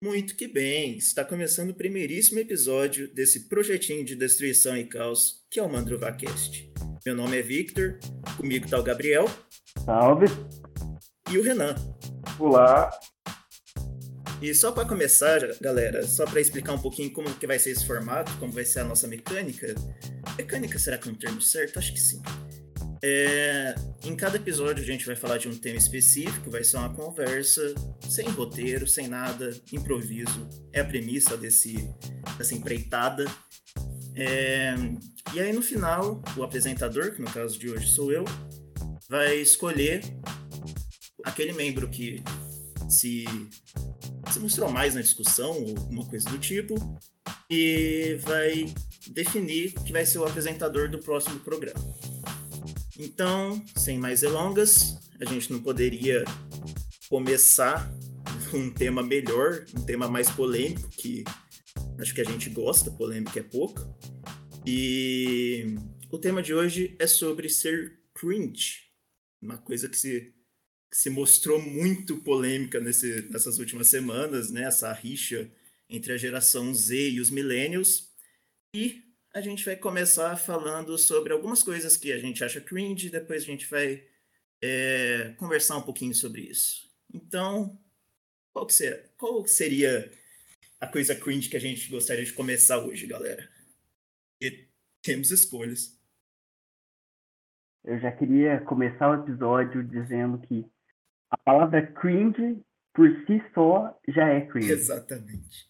Muito que bem, está começando o primeiríssimo episódio desse projetinho de destruição e caos que é o Mandruvacast. Meu nome é Victor, comigo está o Gabriel. Salve! E o Renan. Olá! E só para começar, galera, só para explicar um pouquinho como que vai ser esse formato, como vai ser a nossa mecânica. Mecânica será que é um termo certo? Acho que sim. É, em cada episódio a gente vai falar de um tema específico, vai ser uma conversa sem roteiro, sem nada, improviso. É a premissa desse, dessa empreitada. É, e aí no final, o apresentador, que no caso de hoje sou eu, vai escolher aquele membro que se, se mostrou mais na discussão ou alguma coisa do tipo e vai definir que vai ser o apresentador do próximo programa. Então, sem mais delongas, a gente não poderia começar um tema melhor, um tema mais polêmico, que acho que a gente gosta, polêmica é pouco. E o tema de hoje é sobre ser cringe, uma coisa que se, que se mostrou muito polêmica nesse, nessas últimas semanas, né? Essa rixa entre a geração Z e os millennials. E a gente vai começar falando sobre algumas coisas que a gente acha cringe, depois a gente vai é, conversar um pouquinho sobre isso. Então, qual, que seria, qual seria a coisa cringe que a gente gostaria de começar hoje, galera? E temos escolhas. Eu já queria começar o episódio dizendo que a palavra cringe, por si só, já é cringe. Exatamente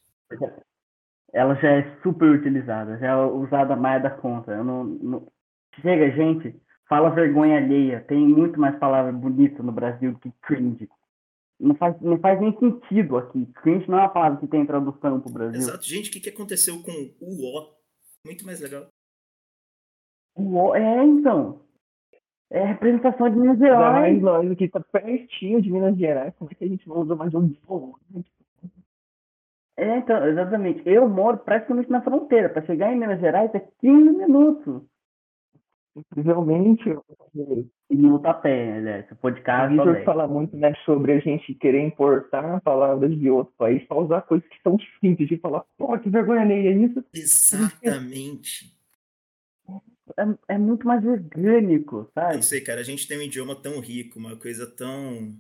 ela já é super utilizada, já é usada mais da conta. Eu não, não... Chega, gente, fala vergonha alheia. Tem muito mais palavra bonita no Brasil do que cringe. Não faz, não faz nem sentido aqui. Cringe não é uma palavra que tem tradução pro Brasil. Exato. Gente, o que, que aconteceu com o O? Muito mais legal. O O, é, então. É representação de Minas Gerais. Nós aqui tá pertinho de Minas Gerais. Como é que a gente não usa mais um O? É, então, exatamente. Eu moro praticamente na fronteira. Para chegar em Minas Gerais é 15 minutos. Incrivelmente. E não tá pé, né? Se for de carro, O Vitor fala muito né, sobre a gente querer importar palavras de outro país para usar coisas que são simples de falar, pô, que vergonha alheia, é isso? Exatamente. É, é, muito mais orgânico, sabe? Não sei, cara, a gente tem um idioma tão rico, uma coisa tão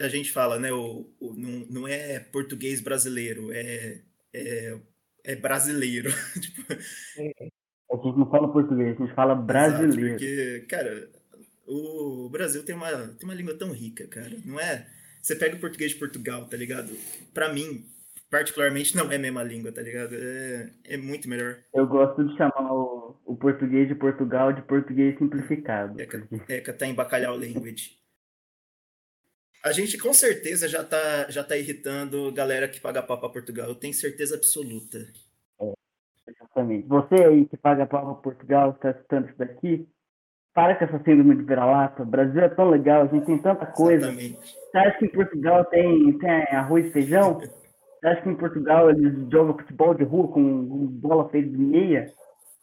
a gente fala, né? O, o não, não, é português brasileiro, é, é, é brasileiro. tipo... A gente não fala português, a gente fala brasileiro. Exato, porque, cara, o Brasil tem uma, tem uma língua tão rica, cara. Não é. Você pega o português de Portugal, tá ligado? Pra mim, particularmente, não é a mesma língua, tá ligado? É, é muito melhor. Eu gosto de chamar o, o português de Portugal de português simplificado. É, é, tá em bacalhau language. A gente com certeza já tá, já tá irritando galera que paga pau pra Portugal. Eu tenho certeza absoluta. É, exatamente. Você aí que paga pau pra Portugal, está assistindo isso daqui, para com essa síndrome de vira-lata. O Brasil é tão legal, a gente tem tanta coisa. Exatamente. Você acha que em Portugal tem, tem arroz e feijão? Você acha que em Portugal eles jogam futebol de rua com bola feita de meia?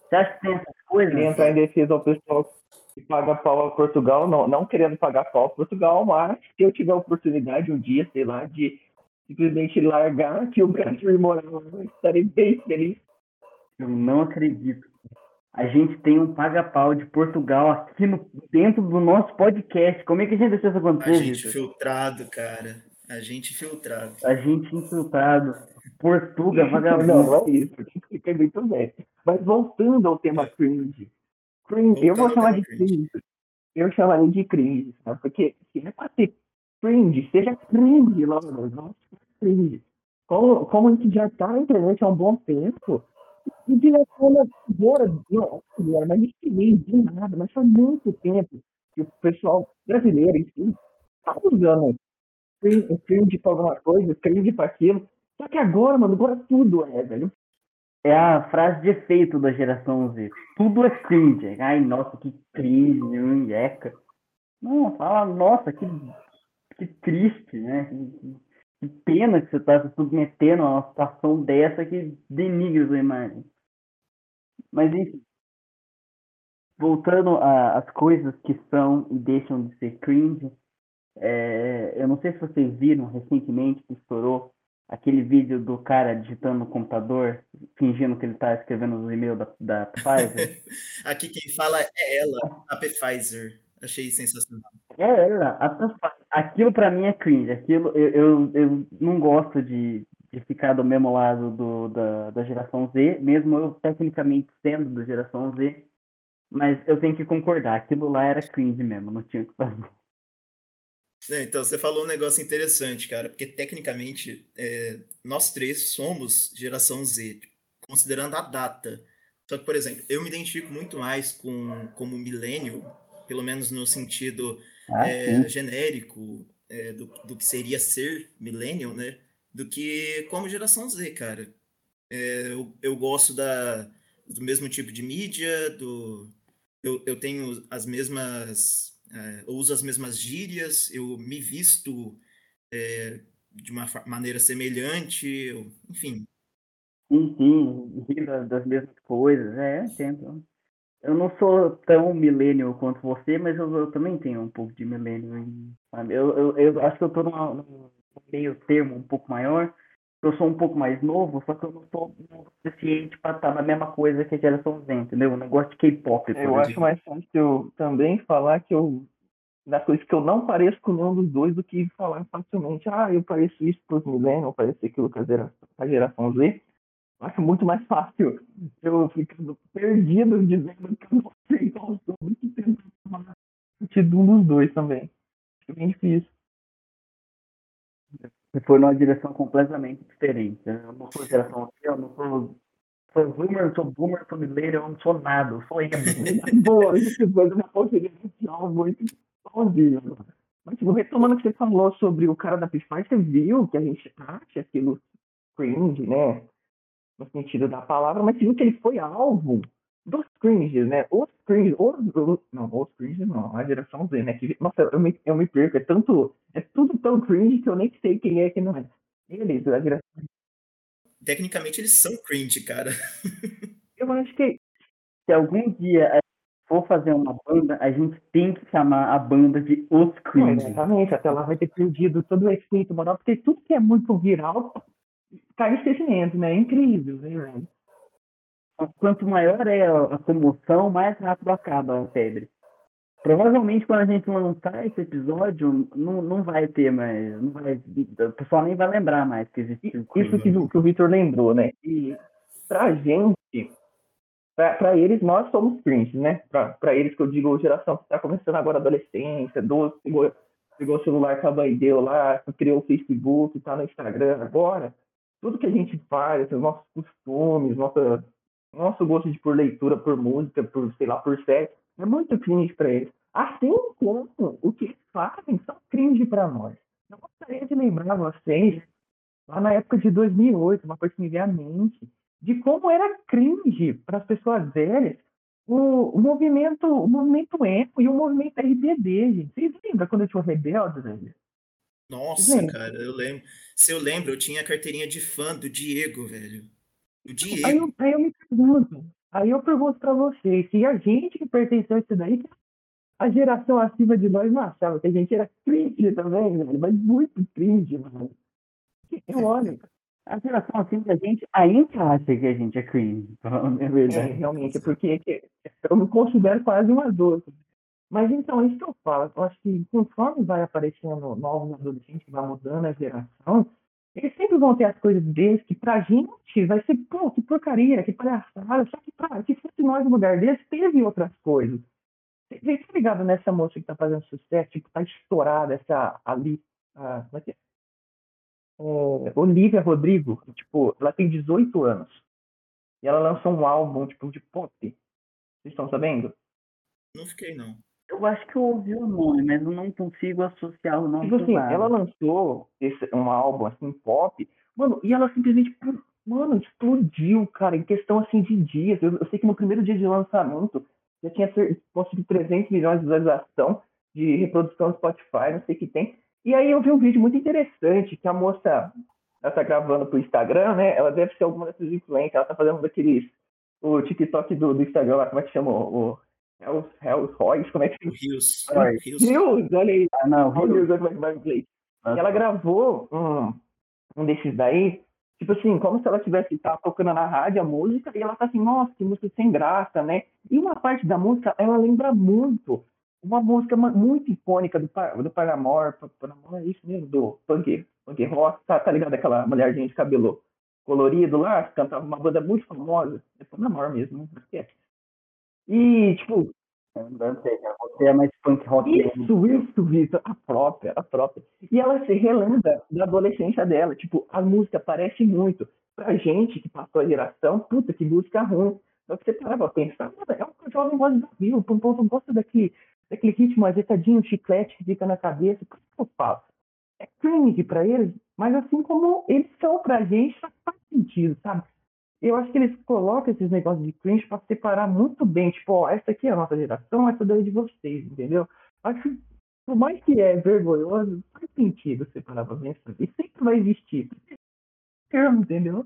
Você acha que tem essas coisas? Entrar em defesa ao pessoal que paga pau a Portugal, não, não querendo pagar pau a Portugal, mas se eu tiver a oportunidade um dia, sei lá, de simplesmente largar que o Brasil e morar lá, eu estarei bem feliz. Eu não acredito. A gente tem um paga-pau de Portugal aqui no, dentro do nosso podcast. Como é que a gente deixa isso acontecer? A gente filtrado, cara. A gente filtrado. A gente infiltrado. Portugal, vagabundo. Não, não é isso. Fica muito bem. Mas voltando ao tema cringe. Cringe, eu vou chamar de cringe. Eu chamaria de cringe, sabe? Porque se é pra ter cringe, seja cringe logo. Nossa, cringe. Como, como a gente já tá na internet há um bom tempo, e direciona agora, não, agora, mas nem de nada, mas faz muito tempo que o pessoal brasileiro, enfim, tá usando cringe pra alguma coisa, cringe pra aquilo. Só que agora, mano, agora tudo é, velho é a frase de efeito da geração Z. Tudo é cringe. Ai, nossa, que cringe, munheca. Não, fala, nossa, que, que triste, né? Que, que pena que você está se submetendo a uma situação dessa que denigra sua imagem. Mas enfim. Voltando às coisas que são e deixam de ser cringe, é, eu não sei se vocês viram recentemente que estourou aquele vídeo do cara digitando no computador, fingindo que ele tá escrevendo os e-mails da, da Pfizer? Aqui quem fala é ela, a Pfizer. Achei sensacional. É ela, a Pfizer. Aquilo pra mim é cringe. Aquilo, eu, eu, eu não gosto de, de ficar do mesmo lado do, da, da geração Z, mesmo eu tecnicamente sendo da geração Z, mas eu tenho que concordar, aquilo lá era cringe mesmo, não tinha o que fazer. É, então, você falou um negócio interessante, cara, porque tecnicamente é, nós três somos geração Z, considerando a data. Só que, por exemplo, eu me identifico muito mais com como milênio, pelo menos no sentido ah, é, genérico é, do, do que seria ser millennial, né? Do que como geração Z, cara. É, eu, eu gosto da, do mesmo tipo de mídia, do, eu, eu tenho as mesmas é, eu uso as mesmas gírias, eu me visto é, de uma maneira semelhante, eu, enfim. Sim, sim, rir das mesmas coisas, é, entendo. Eu não sou tão milênio quanto você, mas eu, eu, também tenho um pouco de milênio. Eu, eu, eu, acho que eu estou num meio termo um pouco maior. Eu sou um pouco mais novo, só que eu não estou suficiente para estar na mesma coisa que a geração Z, entendeu? O negócio de K-pop. Eu acho mais fácil também falar que eu das coisas que eu não pareço com nenhum dos dois do que falar facilmente, ah, eu pareço isso para os milênios, eu pareço aquilo com a geração, a geração Z. Eu acho muito mais fácil eu ficando perdido dizendo que eu não sei qual sou do que tentar falar de um dos dois também. Acho bem difícil. Você foi numa direção completamente diferente. Eu não sou geração eu não sou sou boomer, sou boomer, sou milênio, eu não sou nada, eu sou emo. Boa, isso foi uma consideração muito sozinho. Mas, tipo, retomando o que você falou sobre o cara da Pify, você viu que a gente acha aquilo cringe, né? No sentido da palavra, mas viu que ele foi alvo dos cringes, né? Os cringes, os, não, os cringes não, a geração Z, né? Que, nossa, eu me, eu me perco, é tanto, é tudo tão cringe que eu nem sei quem é que não é. Eles, a geração Tecnicamente eles são cringe, cara. eu acho que se algum dia for fazer uma banda, a gente tem que chamar a banda de Os Cream. exatamente, até lá vai ter perdido todo o efeito moral, porque tudo que é muito viral cai em esquecimento, né? É incrível, né, Quanto maior é a comoção, mais rápido acaba a febre. Provavelmente quando a gente lançar esse episódio, não, não vai ter mais. Não vai, o pessoal nem vai lembrar mais que existe. Isso que, que o Victor lembrou, né? E pra gente, para eles, nós somos cringe, né? Para eles, que eu digo, geração que está começando agora a adolescência, do, pegou, pegou o celular com a mãe deu lá, criou o Facebook, está no Instagram agora. Tudo que a gente faz, os nossos costumes, nossa, nosso gosto de por leitura, por música, por, sei lá, por sexo, é muito cringe para eles. Assim como o que eles fazem são cringe para nós. Eu gostaria de lembrar vocês, lá na época de 2008, uma coisa que me veio à mente, de como era cringe para as pessoas velhas o, o, movimento o movimento emo e o movimento RBD, gente. Vocês lembram quando eu tinha rebelde, velho? Nossa, cara, eu lembro. Se eu lembro, eu tinha a carteirinha de fã do Diego, velho. O Diego. Aí eu, aí eu me aí eu pergunto para vocês, se a gente que pertenceu a isso daí, a geração acima de nós não achava que a gente era cringe também, velho, mas muito cringe, mano. Eu olho, a geração assim da gente ainda acha que a gente é cringe, é verdade. É, realmente, porque eu me considero quase um adulto. Mas então, é isso que eu falo. Eu acho que conforme vai aparecendo novos adolescentes, vai mudando a geração, eles sempre vão ter as coisas deles que pra gente vai ser, pô, que porcaria, que palhaçada. Só que se fosse nós no lugar deles, teve outras coisas. Você tá ligado nessa moça que tá fazendo sucesso, tipo, tá estourada, essa ali, a, como é que é? é, Olivia Rodrigo, tipo, ela tem 18 anos. E ela lançou um álbum, tipo, de pop. Vocês estão sabendo? Não fiquei, não. Eu acho que eu ouvi o nome, mas eu não consigo associar o nome. Tipo assim, ela lançou esse, um álbum, assim, pop. Mano, e ela simplesmente, mano, explodiu, cara, em questão, assim, de dias. Eu, eu sei que no primeiro dia de lançamento já tinha conseguido 300 milhões de visualização de reprodução no Spotify, não sei o que tem. E aí eu vi um vídeo muito interessante que a moça ela tá gravando pro Instagram, né? Ela deve ser alguma dessas influências, ela tá fazendo daqueles o TikTok do, do Instagram lá, como é que chama? O Hells, Hells Royce, como é que chama? Rios. Rios, olha aí. Ah, não, Rios, olha como é que vai inglês. Ela gravou um, um desses daí, tipo assim, como se ela tivesse tá tocando na rádio a música e ela tá assim, nossa, que música sem graça, né? E uma parte da música, ela lembra muito uma música muito icônica do, do Paramore, Paramore é isso mesmo, do Punk, Punk Rock, tá, tá ligado? Aquela mulherzinha de cabelo colorido lá, que cantava uma banda muito famosa, é Paramore mesmo, né? E, tipo, não sei, você é mais punk rock. Isso, isso, isso, a própria, a própria. E ela se relembra da adolescência dela. Tipo, a música parece muito. Pra gente que passou a geração, puta, que música ruim. Só que você parava pra pensar, é um jovem voz do Rio, o povo gosta daquele, daquele ritmo ajeitadinho, chiclete que fica na cabeça. Por que eu falo? É cringe pra eles, mas assim como eles são pra gente, faz sentido, sabe? Eu acho que eles colocam esses negócios de cringe para separar muito bem, tipo, ó, essa aqui é a nossa geração, essa daí é de vocês, entendeu? Acho que, por mais que é vergonhoso, faz sentido separar pra pensar. E sempre vai existir. Entendeu?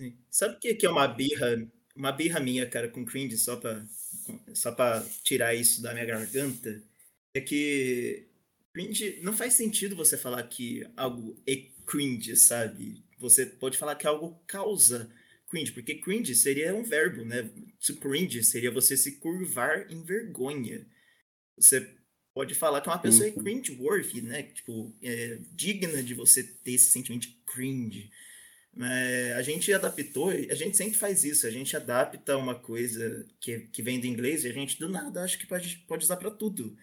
Sim. Sabe o que, que é uma birra, uma birra minha, cara, com cringe, só pra, só pra tirar isso da minha garganta? É que cringe, não faz sentido você falar que algo é cringe, sabe? Você pode falar que algo causa cringe, porque cringe seria um verbo, né? To cringe seria você se curvar em vergonha. Você pode falar que uma pessoa é cringe-worthy, né? Tipo, é digna de você ter esse sentimento de cringe. É, a gente adaptou, a gente sempre faz isso, a gente adapta uma coisa que, que vem do inglês e a gente do nada acha que pode, pode usar para tudo.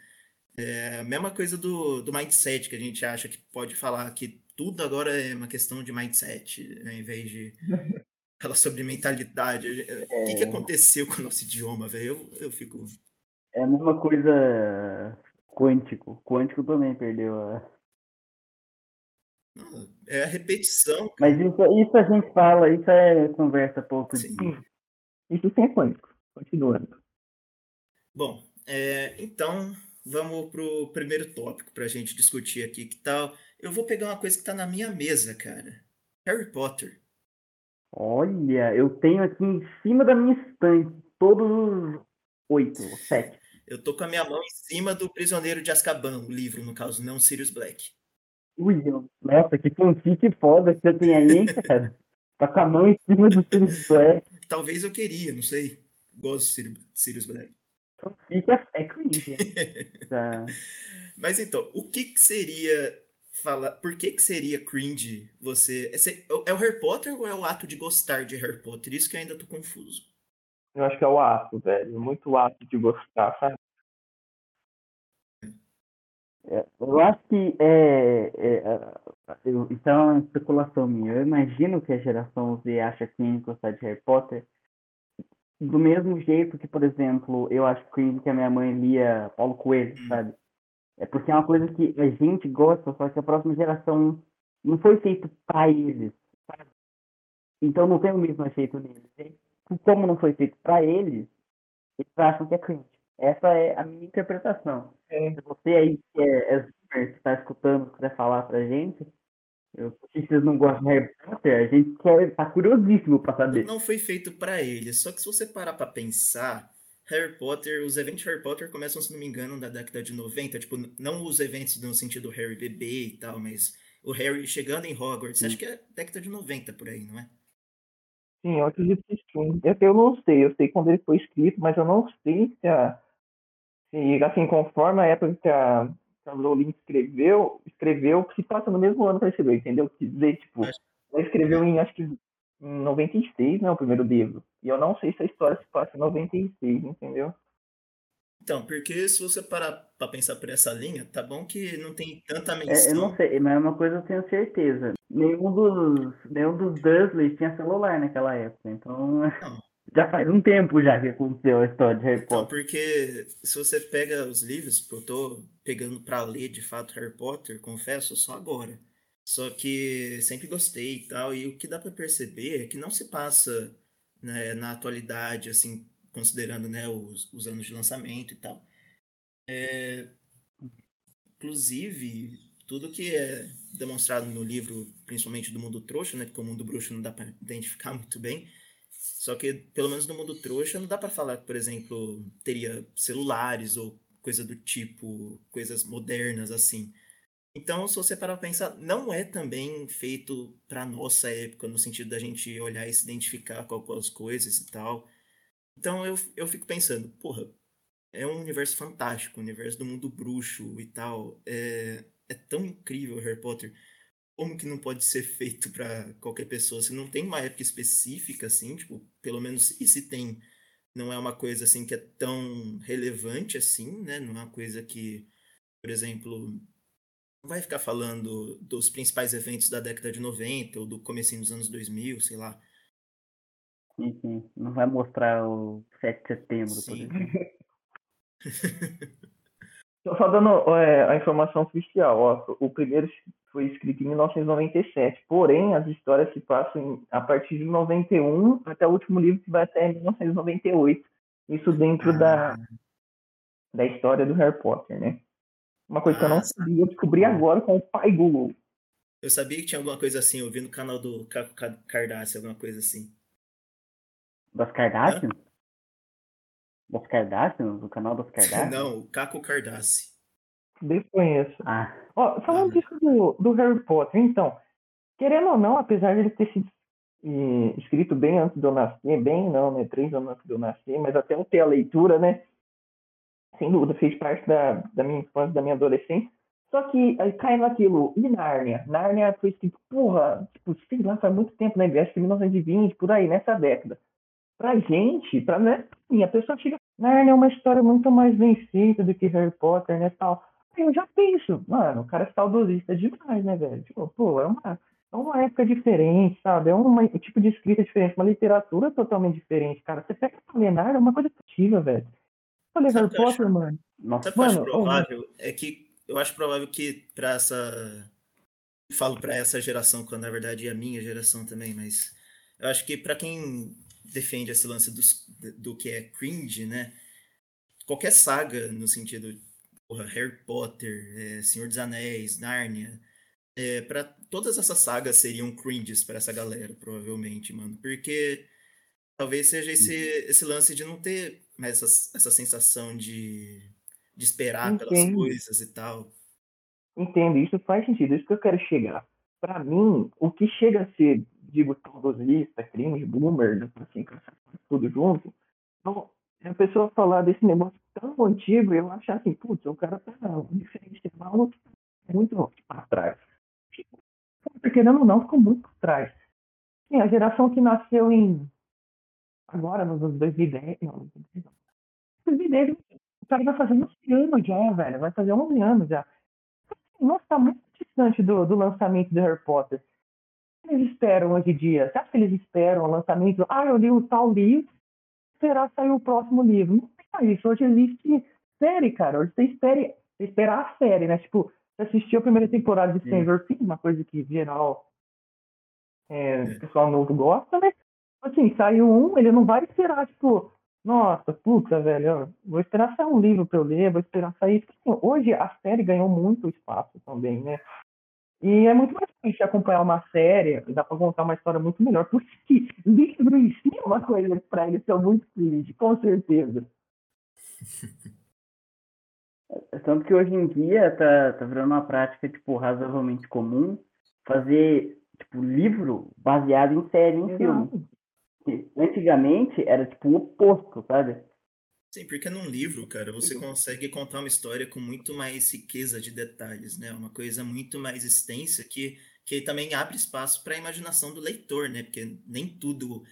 É a mesma coisa do, do mindset, que a gente acha que pode falar que tudo agora é uma questão de mindset, ao invés de Fala sobre mentalidade. É... O que, que é. aconteceu com o nosso idioma, velho? Eu, eu fico. É a mesma coisa quântico. Quântico também perdeu a. é a repetição. Cara. Mas isso, isso a gente fala, isso é conversa pouco. Sim. Isso sim é quântico. Continuando. Bom, é, então vamos pro primeiro tópico pra gente discutir aqui. Que tal? Eu vou pegar uma coisa que tá na minha mesa, cara. Harry Potter. Olha, eu tenho aqui em cima da minha estante todos os oito, sete. Eu tô com a minha mão em cima do Prisioneiro de Azkaban, o livro, no caso, não Sirius Black. Ui, nossa, que fanfic foda que você tem aí, hein, cara? Tá com a mão em cima do Sirius Black. Talvez eu queria, não sei. Gosto de Sirius Black. Fanfic é, é cringe. tá. Mas então, o que, que seria fala por que, que seria cringe você. É, é o Harry Potter ou é o ato de gostar de Harry Potter? Isso que eu ainda tô confuso. Eu acho que é o ato, velho. Muito ato de gostar, sabe? É, eu acho que é, é, é eu, então é uma especulação minha. Eu imagino que a geração Z acha cringe gostar de Harry Potter do mesmo jeito que, por exemplo, eu acho cringe que a minha mãe lia Paulo Coelho, hum. sabe? É porque é uma coisa que a gente gosta, só que a próxima geração não foi feito para eles. Sabe? Então não tem o mesmo efeito neles. E como não foi feito para eles, eles acham que é cringe. Essa é a minha interpretação. É. Se você aí que é, é super, que está escutando, quiser falar pra gente, eu, se vocês não gostam de Harry Potter, a gente quer, tá curiosíssimo para saber. Não foi feito para eles, só que se você parar para pensar, Harry Potter, os eventos de Harry Potter começam, se não me engano, da década de 90, tipo, não os eventos no sentido Harry bebê e tal, mas o Harry chegando em Hogwarts, Sim. acho que é década de 90 por aí, não é? Sim, eu acredito que sim. Eu não sei, eu sei quando ele foi escrito, mas eu não sei se, a, se assim, conforme a época que a, que a Rowling escreveu, escreveu, se passa no mesmo ano que ela escreveu, entendeu? Quer dizer, tipo, ela escreveu em, acho que, em 96, né, o primeiro livro. E eu não sei se a história se passa em 96, entendeu? Então, porque se você parar pra pensar por essa linha, tá bom que não tem tanta menção. É, eu não sei, mas é uma coisa eu tenho certeza. Nenhum dos, nenhum dos Dursley tinha celular naquela época, então não. já faz um tempo já que aconteceu a história de Harry então, Potter. porque se você pega os livros, eu tô pegando para ler de fato Harry Potter, confesso, só agora. Só que sempre gostei e tal, e o que dá para perceber é que não se passa né, na atualidade, assim, considerando né, os, os anos de lançamento e tal. É, inclusive, tudo que é demonstrado no livro, principalmente do mundo trouxa, né, porque o mundo bruxo não dá para identificar muito bem, só que, pelo menos no mundo trouxa, não dá para falar que, por exemplo, teria celulares ou coisa do tipo, coisas modernas assim. Então, se você parar pra pensar, não é também feito pra nossa época, no sentido da gente olhar e se identificar com algumas coisas e tal. Então, eu, eu fico pensando, porra, é um universo fantástico, o universo do mundo bruxo e tal. É, é tão incrível Harry Potter. Como que não pode ser feito para qualquer pessoa? Se não tem uma época específica, assim, tipo, pelo menos, e se tem, não é uma coisa assim que é tão relevante assim, né? Não é uma coisa que, por exemplo, vai ficar falando dos principais eventos da década de 90 ou do comecinho dos anos 2000, sei lá. Sim, sim. Não vai mostrar o 7 de setembro, por Sim. exemplo. Só dando é, a informação oficial, ó, o primeiro foi escrito em 1997, porém as histórias se passam em- a partir de 91 até o último livro que vai até 1998. Isso dentro da, da história do Harry Potter, né? Uma coisa que eu não Ah, sabia, eu descobri agora com o pai Google. Eu sabia que tinha alguma coisa assim, eu vi no canal do Cardácio, alguma coisa assim. Das Kardashian? Das Kardashian? Do canal das Kardashian? Não, o Caco Cardácio. Desconheço. Ah, Ó, falando Ah. disso do, do Harry Potter, então, querendo ou não, apesar de ele ter sido eh, escrito bem antes de eu nascer, bem não, né? Três anos antes de eu nascer, mas até eu ter a leitura, né? Sem dúvida, fez parte da, da minha infância, da minha adolescência. Só que aí cai naquilo, e Nárnia? Nárnia foi escrito, porra, tipo, sei lá, faz muito tempo, né? Acho que 1920, por aí, nessa década. Pra gente, pra né, assim, a pessoa chega, Nárnia é uma história muito mais feita do que Harry Potter, né, tal. Aí eu já penso, mano, o cara é saudosista demais, né, velho? Tipo, pô, é uma, é uma época diferente, sabe? É um tipo de escrita diferente, uma literatura totalmente diferente, cara. Você pega pra ler Nárnia, é uma coisa positiva, velho. Sabe Harry eu acho? Potter, mano. nossa. Sabe o que eu acho Mano, provável? É que eu acho provável que pra essa. Falo pra essa geração, quando na verdade é a minha geração também, mas eu acho que pra quem defende esse lance dos- do que é cringe, né? Qualquer saga no sentido porra, Harry Potter, é, Senhor dos Anéis, Nárnia, é, para todas essas sagas seriam cringes pra essa galera, provavelmente, mano, porque talvez seja esse, esse lance de não ter mais essa, essa sensação de, de esperar pelas Entendo. coisas e tal. Entendo, isso faz sentido, isso que eu quero chegar. Pra mim, o que chega a ser, digo, saudosista, crime, boomer, assim, tudo junto, não, é a pessoa falar desse negócio tão antigo e eu achar assim, putz, o cara tá diferente, mal, muito pra trás. Porque, querendo ou não, ficou muito pra trás. Sim, a geração que nasceu em. Agora, nos anos 2010. Não, 2010, o cara vai fazer 11 anos já, velho. Vai fazer 11 anos já. Nossa, tá muito distante do, do lançamento do Harry Potter. O que eles esperam hoje em dia? Você acha que eles esperam o lançamento? Ah, eu li o tal livro, esperar sair o próximo livro. Não tem isso. Hoje existe série, cara. Hoje você espere, esperar a série, né? Tipo, você assistiu a primeira temporada de. Stranger Things, uma coisa que geral é, o pessoal novo gosta, né? Assim, saiu um, ele não vai esperar, tipo, nossa, puta, velho, ó, vou esperar sair um livro pra eu ler, vou esperar sair. Tipo assim, hoje a série ganhou muito espaço também, né? E é muito mais fácil acompanhar uma série, dá pra contar uma história muito melhor. Por isso que livro em si é uma coisa pra eles são muito felizes, com certeza. Tanto que hoje em dia tá, tá virando uma prática, tipo, razoavelmente comum fazer, tipo, livro baseado em série, em filme. Que Antigamente era, tipo, o oposto, sabe? Sim, porque num livro, cara, você consegue contar uma história com muito mais riqueza de detalhes, né? Uma coisa muito mais extensa que, que também abre espaço para a imaginação do leitor, né? Porque nem tudo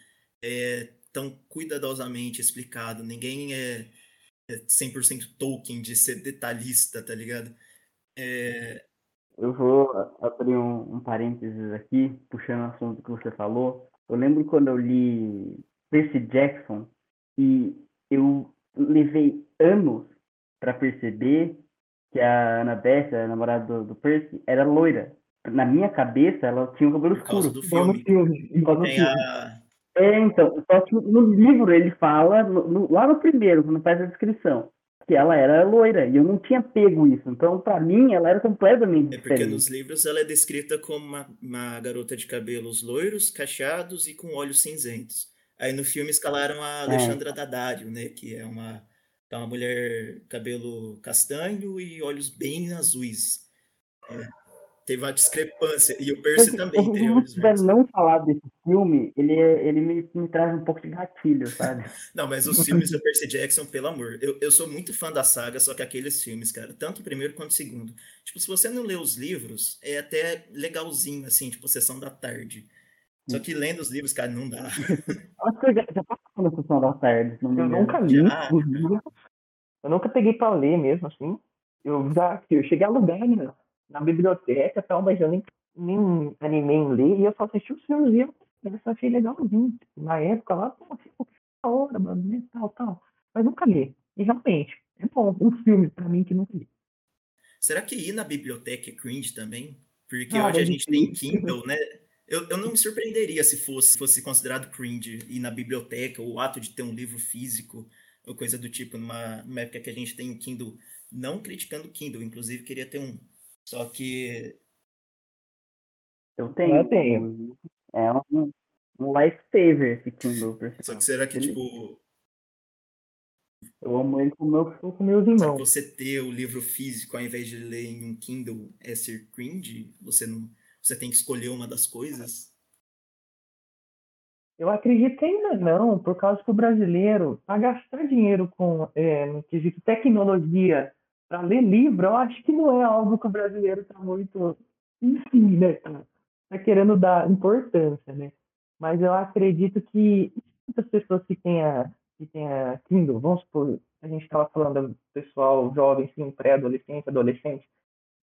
é tão cuidadosamente explicado, ninguém é, é 100% Tolkien de ser detalhista, tá ligado? É, Eu vou abrir um, um parênteses aqui, puxando o assunto que você falou. Eu lembro quando eu li Percy Jackson e eu levei anos para perceber que a Annabeth, a namorada do, do Percy, era loira. Na minha cabeça, ela tinha o cabelo por causa escuro. do filme. filme. No Tem filme. a, É, então, só que no livro ele fala, no- no- lá no primeiro, quando faz a descrição, que ela era loira, e eu não tinha pego isso. Então, pra mim, ela era completamente É porque diferente. nos livros ela é descrita como uma, uma garota de cabelos loiros, cacheados e com olhos cinzentos. Aí no filme escalaram a Alexandra Daddario, né? Que é uma, é uma mulher cabelo castanho e olhos bem azuis. Teve uma discrepância. E o Percy também. Se eu tiver não falar desse filme, ele, ele me, me, traz um pouco de gatilho, sabe? não, mas os filmes do Percy Jackson, pelo amor. Eu, eu sou muito fã da saga, só que aqueles filmes, cara, tanto o primeiro quanto o segundo. Tipo, se você não lê os livros, é até legalzinho, assim, tipo, sessão da tarde. Só que lendo os livros, cara, não dá. Acho que eu já, já passou na sessão da tarde. eu nunca li. Já. Eu nunca peguei pra ler mesmo, assim. Eu já eu cheguei a alugar, né? Na biblioteca tal, mas eu nem, nem animei em ler e eu só assisti os filmes e eu, eu só achei legalzinho. Na época lá, pô, assim, que da hora, mano, né, tal, tal. Mas nunca li. E realmente, é bom, um filme pra mim que nunca li. Será que ir na biblioteca é cringe também? Porque ah, hoje a gente tem Kindle, né? Eu, eu não me surpreenderia se fosse, fosse considerado cringe ir na biblioteca, ou o ato de ter um livro físico, ou coisa do tipo, numa, numa época que a gente tem Kindle. Não criticando Kindle, inclusive queria ter um, só que. Eu tenho. Eu tenho. É um, um lifesaver esse Kindle. Só que será que, tipo. Eu amo ele com, meu, com meus irmãos. Você ter o livro físico ao invés de ler em um Kindle é ser cringe? Você não. Você tem que escolher uma das coisas? Eu acredito que ainda não, por causa que o brasileiro, a gastar dinheiro com é, no quesito tecnologia para ler livro, eu acho que não é algo que o brasileiro está muito, enfim, né? Tá, tá querendo dar importância, né? Mas eu acredito que muitas pessoas que têm a, que têm a Kindle, vamos supor, a gente estava falando do pessoal jovem, sim, pré-adolescente, adolescente,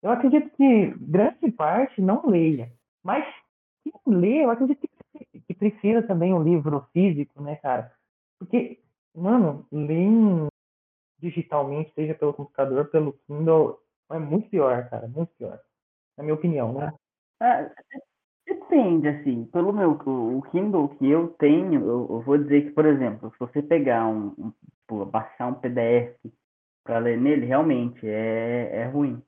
eu acredito que grande parte não leia. Mas quem lê, eu acredito que, que precisa também um livro físico, né, cara? Porque, mano, ler digitalmente, seja pelo computador, pelo Kindle, é muito pior, cara, muito pior. Na minha opinião, né? É, depende, assim, pelo meu, o Kindle que eu tenho, eu, eu, vou dizer que, por exemplo, se você pegar um, um tipo, baixar um PDF para ler nele, realmente é, é ruim.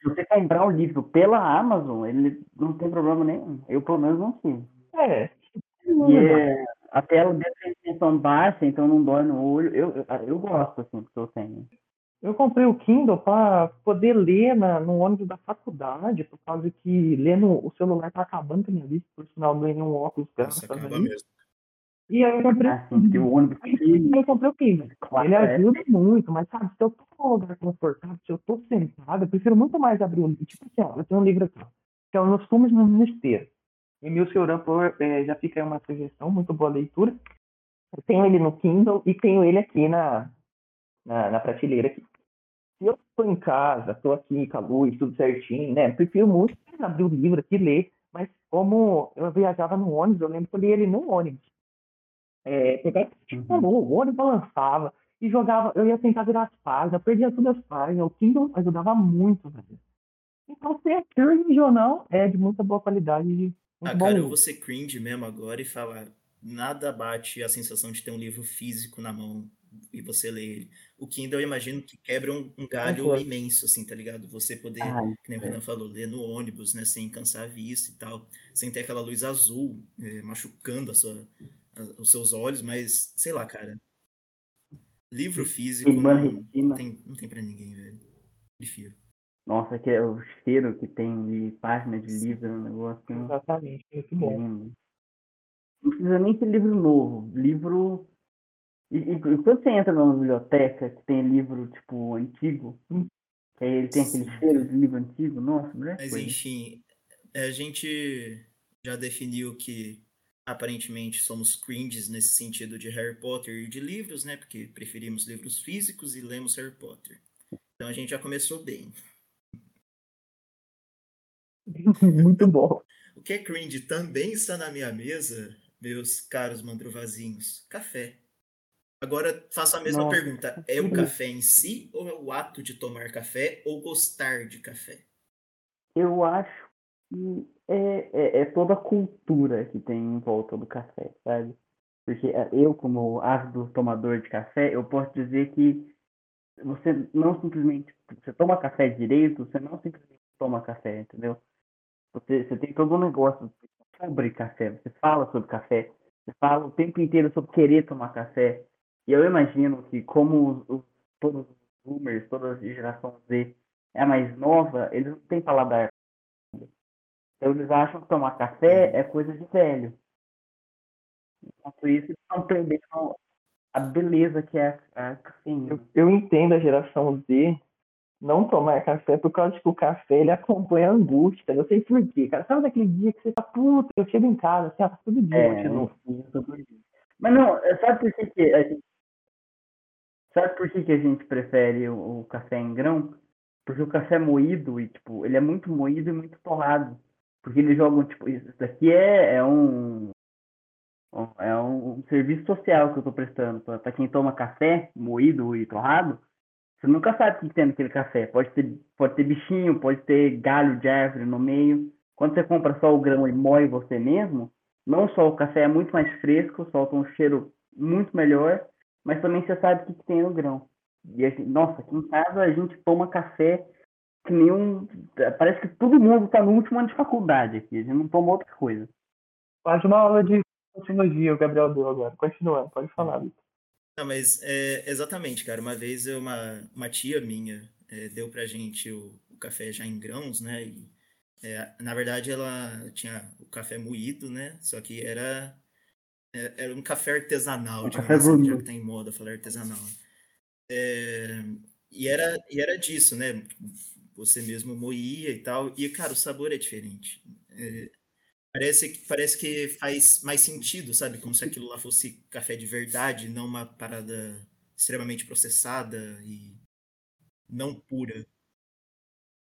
Se você comprar o um livro pela Amazon, ele não tem problema nenhum. Eu, pelo menos, não tive. É. E é, a tela de definição baixa, então não dói no olho. Eu, eu, eu gosto, assim, que eu tenho. Eu comprei o Kindle para poder ler na, no ônibus da faculdade, por causa que lendo o celular tá acabando com a minha vista, por sinal, não nenhum óculos graças acaba mesmo. E aí eu comprei ah, sim, o ônibus. eu comprei o Kindle. Claro, Ele é. ajuda é. muito, mas sabe, se eu tô num lugar confortável, se eu tô sentado, eu prefiro muito mais abrir um livro. Tipo assim, ó, eu tenho um livro aqui, que é Nos Fumes no Ministério. Emil Seuran é, já fica aí uma sugestão, muito boa leitura. Eu tenho ele no Kindle e tenho ele aqui na, na, na prateleira aqui. Se eu estou em casa, estou aqui com a luz, tudo certinho, né? Prefiro muito abrir o livro aqui e ler, mas como eu viajava no ônibus, eu lembro que eu li ele no ônibus. É, pegava, tipo, uhum. o ônibus balançava e jogava, eu ia tentar virar as páginas, perdia todas as páginas, o Kindle ajudava muito, velho. Então, se é cringe ou não, é de muita boa qualidade ah, bom. cara, eu vou ser cringe mesmo agora e falar. Nada bate a sensação de ter um livro físico na mão e você ler ele. O Kindle, eu imagino que quebra um, um galho imenso, assim, tá ligado? Você poder, que nem o Renan falou, ler no ônibus, né? Sem cansar a vista e tal. Sem ter aquela luz azul é, machucando a sua, a, os seus olhos, mas, sei lá, cara. Livro físico não, não, tem, não tem pra ninguém, velho. Prefiro. Nossa, que é o cheiro que tem de página de livro, um negócio. Exatamente, muito bom. Lindo. Não precisa nem ser livro novo. Livro. E, e, quando você entra numa biblioteca que tem livro, tipo, antigo, que aí ele tem aquele cheiro de livro antigo, nossa, mulher. Mas coisa. enfim, a gente já definiu que aparentemente somos cringes nesse sentido de Harry Potter e de livros, né? Porque preferimos livros físicos e lemos Harry Potter. Então a gente já começou bem. Muito bom. O que é cringe também está na minha mesa, meus caros mandrovazinhos. Café. Agora faço a mesma Nossa. pergunta. É o café em si ou é o ato de tomar café ou gostar de café? Eu acho que é, é, é toda a cultura que tem em volta do café, sabe? Porque é, eu, como ávido tomador de café, eu posso dizer que você não simplesmente. Você toma café direito, você não simplesmente toma café, entendeu? Você, você tem todo um negócio sobre café. Você fala sobre café. Você fala o tempo inteiro sobre querer tomar café. E eu imagino que como os, os, todos os boomers, toda a geração Z é mais nova, eles não têm paladar. Então eles acham que tomar café é coisa de velho. Enquanto isso, eles estão perdendo a beleza que é a cafeína. Eu, eu entendo a geração Z não tomar café por causa de que o café ele acompanha a angústia. Eu sei por quê, cara. Sabe daquele dia que você tá puta, eu chego em casa, assim, ó, todo dia, É, de novo. Mas não, sabe por que, que a gente. Sabe por que, que a gente prefere o, o café em grão? Porque o café é moído e, tipo, ele é muito moído e muito torrado. Porque eles jogam, tipo, isso daqui é, é um. É um, serviço social que eu tô prestando pra quem toma café moído e torrado. Você nunca sabe o que tem naquele café. Pode ter, pode ter bichinho, pode ter galho de árvore no meio. Quando você compra só o grão e moe você mesmo, não só o café é muito mais fresco, solta um cheiro muito melhor, mas também você sabe o que, tem no grão. E gente- nossa, aqui em casa a gente toma café que nem um. Parece que todo mundo está no último ano de faculdade aqui. A gente não toma outra coisa. Quase uma aula de sociologia o Gabriel deu agora. Continuando, pode falar, Vitor. Não, mas é, exatamente, cara. Uma vez uma, uma tia minha é, deu pra gente o, o café já em grãos, né? E, é, na verdade, ela tinha o café moído, né? Só que era, é, era um café artesanal, Um digamos café assim, já que tá em moda falar artesanal. É, e, era, e era disso, né? Você mesmo moía e tal. E, cara, o sabor é diferente. É, Parece, que- parece que faz mais sentido, sabe? Como se aquilo lá fosse café de verdade, não uma parada extremamente processada e não pura.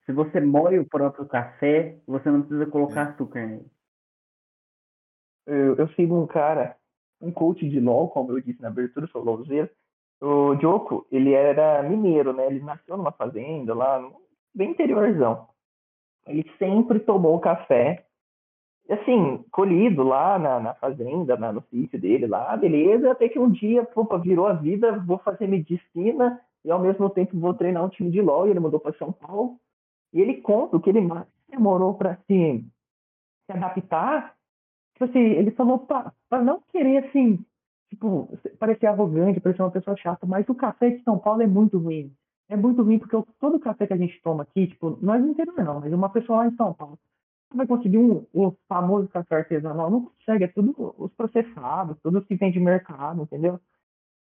Se você moe o próprio café, você não precisa colocar açúcar nele. Eu, eu sigo um cara, um coach de LOL, como eu disse na abertura, sou LOLzeiro. O Diogo, ele era mineiro, né? Ele nasceu numa fazenda lá, bem interiorzão. Ele sempre tomou café, assim, colhido lá na, na fazenda, na- no sítio dele lá, beleza, até que um dia, opa, virou a vida, vou fazer medicina e ao mesmo tempo vou treinar um time de LOL, e ele mudou para São Paulo. E ele conta que ele demorou para se, se adaptar tipo assim, ele falou pra não querer, assim, tipo, parecer arrogante, parecer uma pessoa chata, mas o café de São Paulo é muito ruim. É muito ruim porque todo café que a gente toma aqui, tipo, nós não interior não, mas uma pessoa lá em São Paulo, vai conseguir um, o famoso café artesanal, não consegue, é tudo os processados, tudo que vem de mercado, entendeu?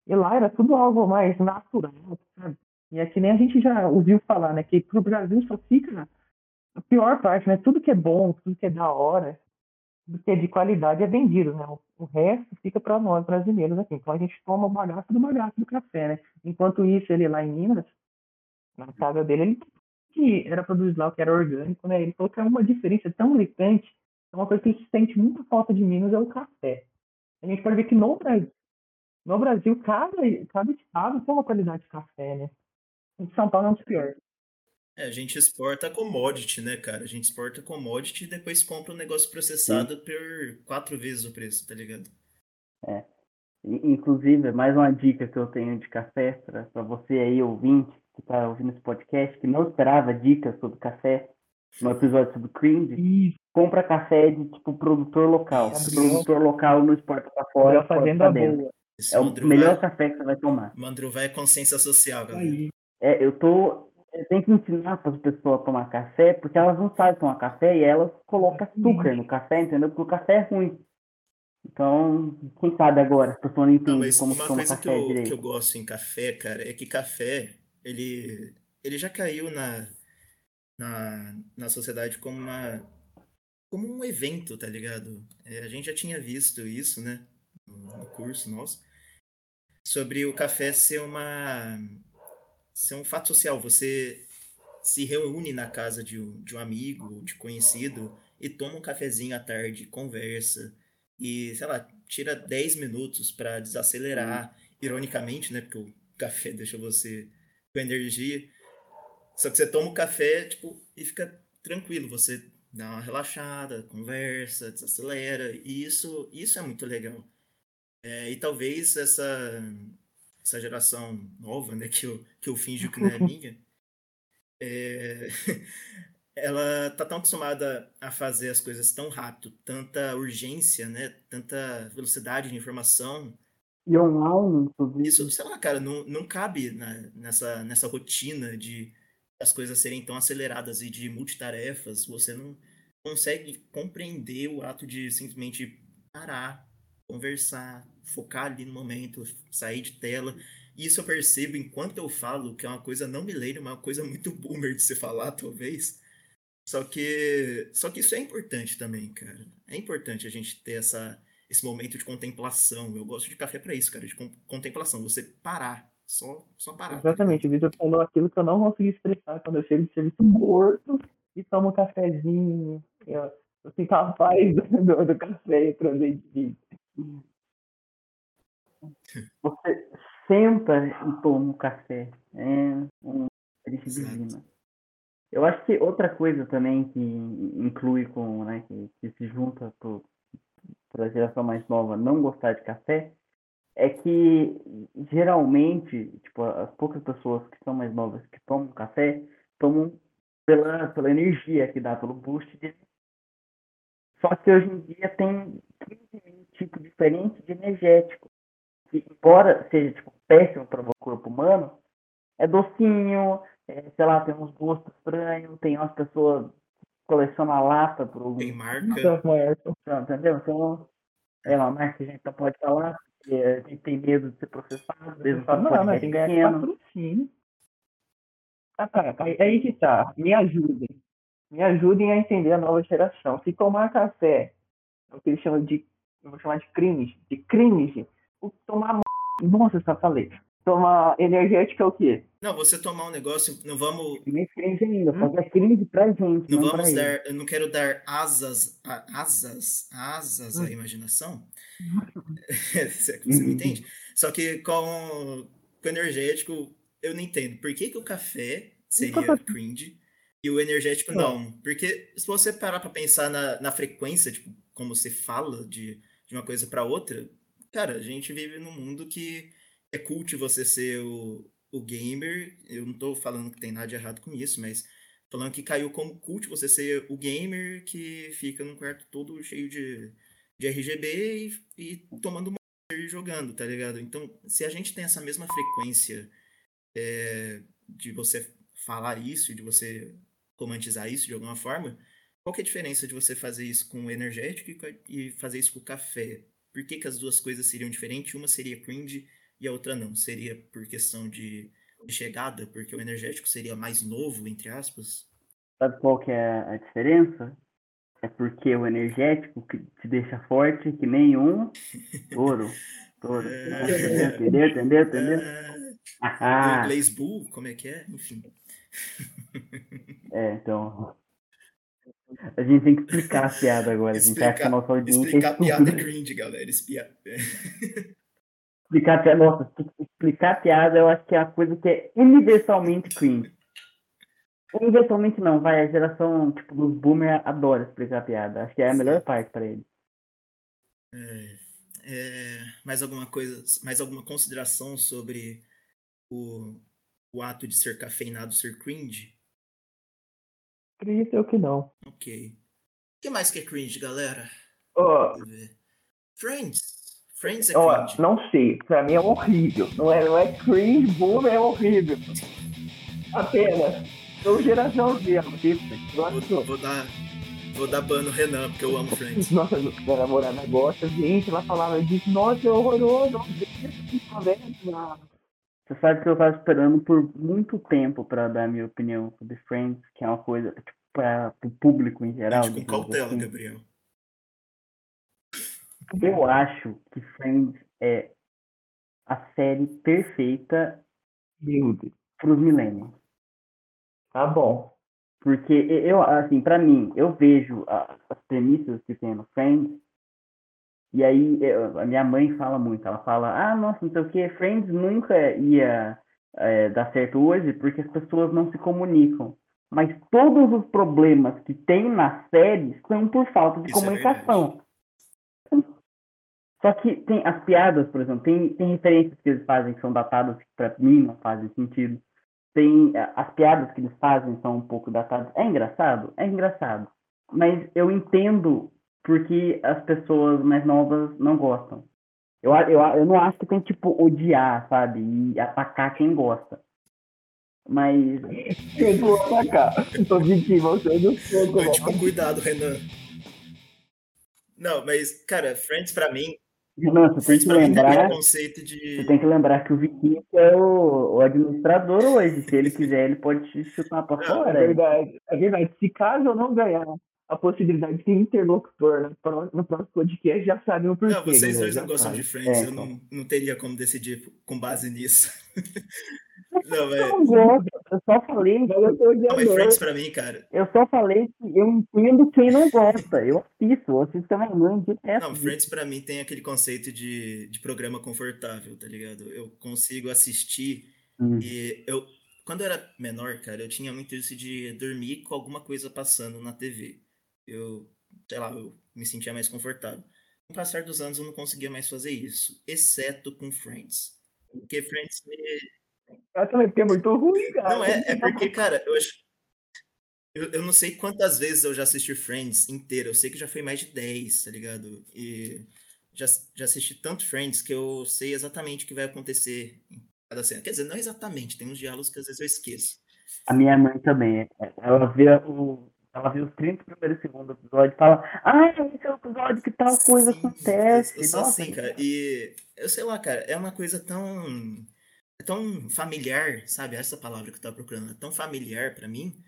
E lá era tudo algo mais natural, sabe? E é que nem a gente já ouviu falar, né, que pro Brasil só fica a pior parte, né? Tudo que é bom, tudo que é da hora, do que é de qualidade é vendido, né? O resto fica para nós brasileiros aqui. Então a gente toma o bagaço do bagaço do café, né? Enquanto isso, ele lá em Minas, na casa dele, ele que era produzido lá, o que era orgânico, né? Ele falou que é uma diferença tão gritante, é uma coisa que a gente sente muita falta de Minas é o café. A gente pode ver que no Brasil, no Brasil cada, cada estado tem uma qualidade de café, né? Em São Paulo é um dos piores. É, a gente exporta commodity, né, cara? A gente exporta commodity e depois compra um negócio processado por quatro vezes o preço, tá ligado? I- Inclusive, mais uma dica que eu tenho de café para você aí, ouvinte, que está ouvindo esse podcast, que não esperava dicas sobre café no episódio sobre cringe, Isso, compra café de tipo produtor local. Isso. Produtor local não exporta para fora, exporta fazendo pra a dentro. É o melhor café que você vai tomar. Mandruvai é consciência social, galera. Aí. É, eu tô. Eu tenho que ensinar para as pessoas a tomar café, porque elas não sabem tomar café e elas colocam açúcar no café, entendeu? Porque o café é ruim. Então, quem sabe agora, a pessoa não Não, entende mas como uma se toma coisa que café eu, que eu direito. gosto em café, cara, é que café, ele, ele já caiu na, na, na sociedade como uma, como um evento, tá ligado? É, a gente já tinha visto isso, né, no, no curso nosso, sobre o café ser uma, ser um fato social. Você se reúne na casa de um, de um amigo, de conhecido, e toma um cafezinho à tarde, conversa, e, sei lá, tira 10 minutos para desacelerar, ironicamente, né? Porque o café deixa você com energia. Só que você toma o café, tipo, e fica tranquilo, você dá uma relaxada, conversa, desacelera, e isso, isso é muito legal. É, e talvez essa, essa geração nova, né, que eu, que eu finjo que não é minha, é, ela tá tão acostumada a fazer as coisas tão rápido, tanta urgência, né, tanta velocidade de informação, E online, inclusive. isso, sei lá, cara, não, não cabe na- nessa, nessa rotina de as coisas serem tão aceleradas e de multitarefas, você não consegue compreender o ato de simplesmente parar, conversar, focar ali no momento, sair de tela. E isso eu percebo enquanto eu falo, que é uma coisa não milênio, uma coisa muito boomer de se falar, talvez. Só que, só que isso é importante também, cara. É importante a gente ter essa, esse momento de contemplação. Eu gosto de café para isso, cara, de contemplação. Você parar, só, só parar. Tá Exatamente, o Vitor falou aquilo que eu não consegui expressar quando eu chego de serviço morto e tomo um cafezinho. Eu, eu sinto a paz do, do café presente. Você senta e toma um café. É um experiência divina. Eu acho que outra coisa também que inclui com, né, que, que se junta para a geração mais nova não gostar de café, é que geralmente, tipo, as poucas pessoas que são mais novas que tomam café, tomam pela, pela energia que dá, pelo boost de... Só que hoje em dia tem 15 mil tipos diferentes de energético. Embora seja tipo, péssimo para o corpo humano, é docinho, é, sei lá, tem uns gostos estranhos, tem umas pessoas que colecionam lata por algum... Tem marca. Entendeu? Então, é uma marca que a gente não pode falar, porque a gente tem medo de ser processado. Mesmo não, não, mas tem que ganhar patrocínio. Ah, tá, aí que tá. Me ajudem. Me ajudem a entender a nova geração. Se tomar café, é o que eles chamam de, eu vou chamar de cringe, de cringe, o tomar, nossa, só falei, tomar energética é o quê? Não, você tomar um negócio, não vamos. Nem cringe ainda, hum? fazer cringe pra gente. Não, não vamos dar. Eu não quero dar asas, asas, asas hum. à imaginação. Se é que você me entende. Só que com, com energético, eu não entendo. Por que, que o café seria cringe e o energético não? Porque se você parar pra pensar na, na frequência, tipo, como você fala de, de uma coisa para outra, cara, a gente vive num mundo que é cult você ser o, o gamer. Eu não tô falando que tem nada de errado com isso, mas falando que caiu como cult você ser o gamer que fica num quarto todo cheio de, de RGB e, e tomando e jogando, tá ligado? Então, se a gente tem essa mesma frequência é, de você falar isso, de você romantizar isso de alguma forma, qual que é a diferença de você fazer isso com o energético e fazer isso com o café? Por que, que as duas coisas seriam diferentes? Uma seria cringe e a outra não. Seria por questão de, de chegada, porque o energético seria mais novo, entre aspas? Sabe qual que é a diferença? É porque o energético que te deixa forte que nem um touro. É... Entendeu? Entendeu? Entendeu? Ah. inglês bull, como é que é? Enfim. É, então. A gente tem que explicar a piada agora. Explicar, a gente acha que a nossa audiência. Explicar a piada é cringe, galera. Explicar. Explicar piada, nossa, explicar piada eu acho que é a coisa que é universalmente cringe. Universalmente não, vai, a geração tipo, dos boomers adora explicar piada. Acho que é a melhor parte para eles. É, é, mais alguma coisa, mais alguma consideração sobre o, o ato de ser cafeinado ser cringe? Acredito eu que não. Ok. O que mais que é cringe, galera? Oh. Friends. Friends é cringe. Oh, não sei, pra mim é horrível. Não é, não é cringe, boom, é horrível. Apenas. Sou geração Z, vou, vou dar. Vou dar ban no Renan, porque eu amo Friends. Nossa, minha namorada gosta, gente, ela falava disso, nossa, é horroroso, Você sabe que eu tava esperando por muito tempo pra dar minha opinião sobre Friends, que é uma coisa, tipo, para o público em geral. Gente, com cautela, assim. Gabriel. Eu acho que Friends é a série perfeita para os milênios. Tá bom. Porque eu, assim, para mim, eu vejo as premissas que tem no Friends, e aí eu, a minha mãe fala muito, ela fala, ah, nossa, não sei o que, Friends nunca ia é, dar certo hoje porque as pessoas não se comunicam. Mas todos os problemas que tem na série são por falta de Isso é comunicação. Só que tem as piadas, por exemplo, tem, tem referências que eles fazem que são datadas que para mim não fazem sentido. Tem eh, as piadas que eles fazem são um pouco datadas. É engraçado? É engraçado. Mas eu entendo porque as pessoas mais novas não gostam. Eu, eu, eu não acho que tem, tipo, odiar, sabe? E atacar quem gosta. Mas. Eu vou atacar. Tô mentindo, você do fogo. Ande com cuidado, Renan. Não, mas, cara, Friends pra mim. Renan, você tem que lembrar. de. Você tem que lembrar que o Vitinho é o, o administrador hoje. Se ele quiser, ele pode te chutar pra Não, É fora. verdade, é verdade. Se caso eu não ganhar a possibilidade de ter interlocutor no pró- no próximo podcast, já sabem o porquê. Não, vocês galera, dois não gostam de Friends, É, eu não, não teria como decidir com base nisso. não, Eu mas, não gosto, eu só falei. Eu odiador. Friends pra mim, cara. Eu só falei que eu entendo quem não gosta. Eu assisto, eu assisto também não direto. Não, Friends pra mim tem aquele conceito de, de programa confortável, tá ligado? Eu consigo assistir Hum. e eu. Quando eu era menor, cara, eu tinha muito isso de dormir com alguma coisa passando na TV. Eu, sei lá, eu me sentia mais confortável. Com o passar dos anos eu não conseguia mais fazer isso, exceto com Friends. Porque Friends me, Eu também porque é muito ruim, cara. Não é, é porque, cara, eu acho. Eu, eu não sei quantas vezes eu já assisti Friends inteira. Eu sei que já foi mais de 10, tá ligado? E já, já assisti tanto Friends que eu sei exatamente o que vai acontecer em cada cena. Quer dizer, não exatamente, tem uns diálogos que às vezes eu esqueço. A minha mãe também. Ela vê o. Ela viu os 30 primeiros segundos do episódio e fala: Ah, esse é o episódio que tal coisa Sim, acontece. Eu, eu sou Nossa, assim, cara. E eu sei lá, cara, é uma coisa tão. É tão familiar, sabe? Essa palavra que eu tava procurando. É tão familiar pra mim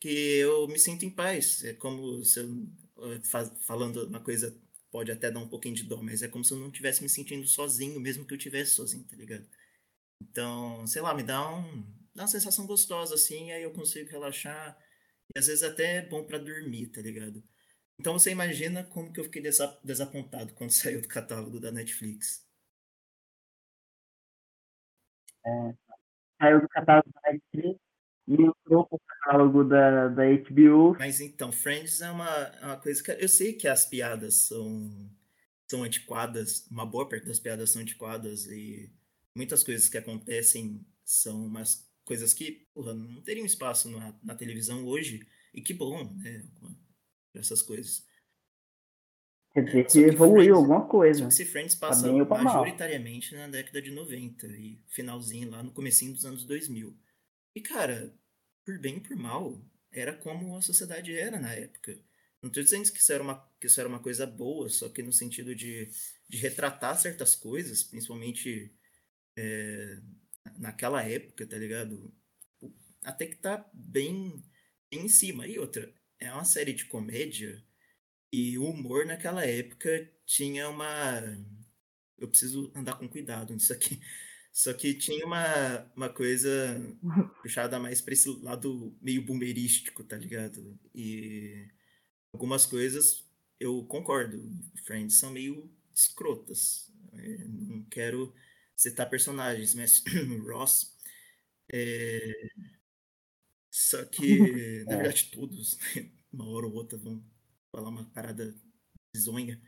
que eu me sinto em paz. É como se eu. eh, fa- Falando uma coisa, pode até dar um pouquinho de dó, mas é como se eu não tivesse me sentindo sozinho, mesmo que eu tivesse sozinho, tá ligado? Então, sei lá, me dá um. Dá uma sensação gostosa, assim, aí eu consigo relaxar. E às vezes até é bom pra dormir, tá ligado? Então você imagina como que eu fiquei desa- desapontado quando saiu do catálogo da Netflix. Saiu do catálogo da Netflix e entrou pro catálogo da, da HBO. Mas então, Friends é uma, é uma coisa que eu sei que as piadas são, são antiquadas, uma boa parte das piadas são antiquadas e muitas coisas que acontecem são umas coisas que porra, não teriam espaço na, na televisão hoje. E que bom, né? Essas coisas. Quer dizer que evoluiu Friends- alguma Só coisa. que se Friends passa ou pra mal. majoritariamente na década de 90 e finalzinho lá no comecinho dos anos 2000. E cara, por bem e por mal, era como a sociedade era na época. Não tô dizendo que isso era uma, que isso era uma coisa boa, só que no sentido de, de retratar certas coisas, principalmente é, naquela época, tá ligado? Até que tá bem, bem em cima. E outra, é uma série de comédia e o humor naquela época tinha uma. Eu preciso andar com cuidado nisso aqui. Só que tinha uma, uma coisa puxada mais pra esse lado meio boomerístico, tá ligado? E algumas coisas eu concordo. Friends são meio escrotas. É, não quero citar personagens, mas Ross. é, Só que, na É. verdade, todos, uma hora ou outra, vão falar uma parada bizonha.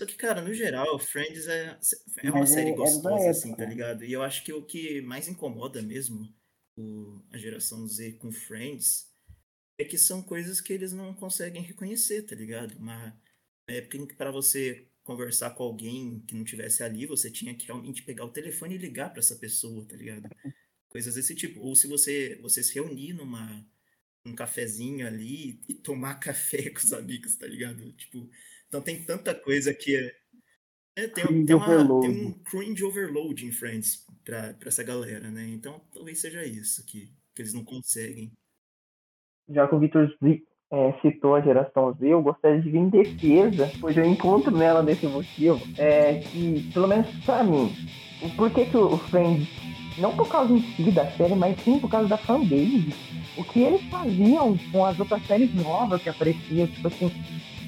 Só que, cara, no geral, Friends é, é uma Mas é- série é da gostosa, assim, época. tá ligado? E eu acho que o que mais incomoda mesmo o- a geração Z com Friends é que são coisas que eles não conseguem reconhecer, tá ligado? Uma época em que pra você conversar com alguém que não tivesse ali, você tinha que realmente pegar o telefone e ligar pra essa pessoa, tá ligado? Coisas desse tipo. Ou se você, você se reunir numa um cafezinho ali e tomar café com os amigos, tá ligado? Tipo, então tem tanta coisa que é. é, tem, tem, uma- tem um cringe overload em Friends pra, pra essa galera, né? Então talvez seja isso que, que eles não conseguem. Já que o Vitor zi- é, citou a geração Z, eu gostaria de vir em defesa, pois eu encontro nela desse motivo, é que, pelo menos pra mim, o porquê que o Friends, não por causa em si da série, mas sim por causa da fanbase, o que eles faziam com as outras séries novas que apareciam, tipo assim,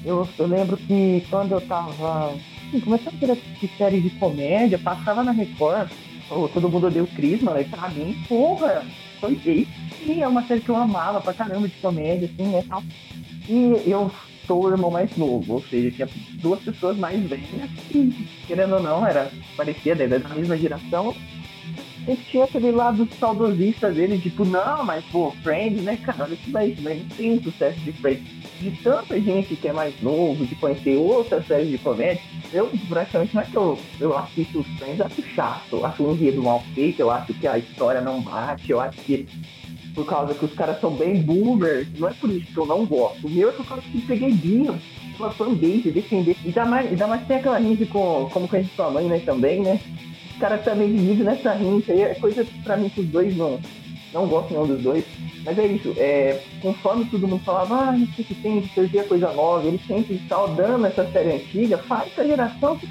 eu, eu lembro que quando eu tava assim, começando a assistir séries de comédia, passava na Record, ô, todo mundo Chris, mano, e pra mim, porra, foi isso sim, é uma série que eu amava pra caramba de comédia, assim, né, tal. E eu sou o irmão mais novo, ou seja, tinha duas pessoas mais velhas que, querendo ou não, era parecia da da mesma geração. Sempre tinha aquele lado saudosista dele, tipo, não, mas pô, Friends, né, cara, isso daí, isso daí não sucesso de Friends. de tanta gente que é mais novo, de conhecer outras séries de comédia, eu praticamente não é que eu, eu assisto os Friends, acho chato, eu acho um enredo mal feito, eu acho que a história não bate, eu acho que por causa que os caras são bem boomers, não é por isso que eu não gosto. O meu é por causa que peguei birra, uma fanbase, defender. Ainda mais, ainda mais tem aquela rincha com, como que a gente sua mãe, né, também, né? Os caras também vivem nessa rincha aí, é coisa pra mim que os dois não, não gostam nenhum dos dois. Mas é isso, é, conforme todo mundo falava, ah, não sei o que surgir coisa nova, eles sempre saudando essa série antiga, faz a geração que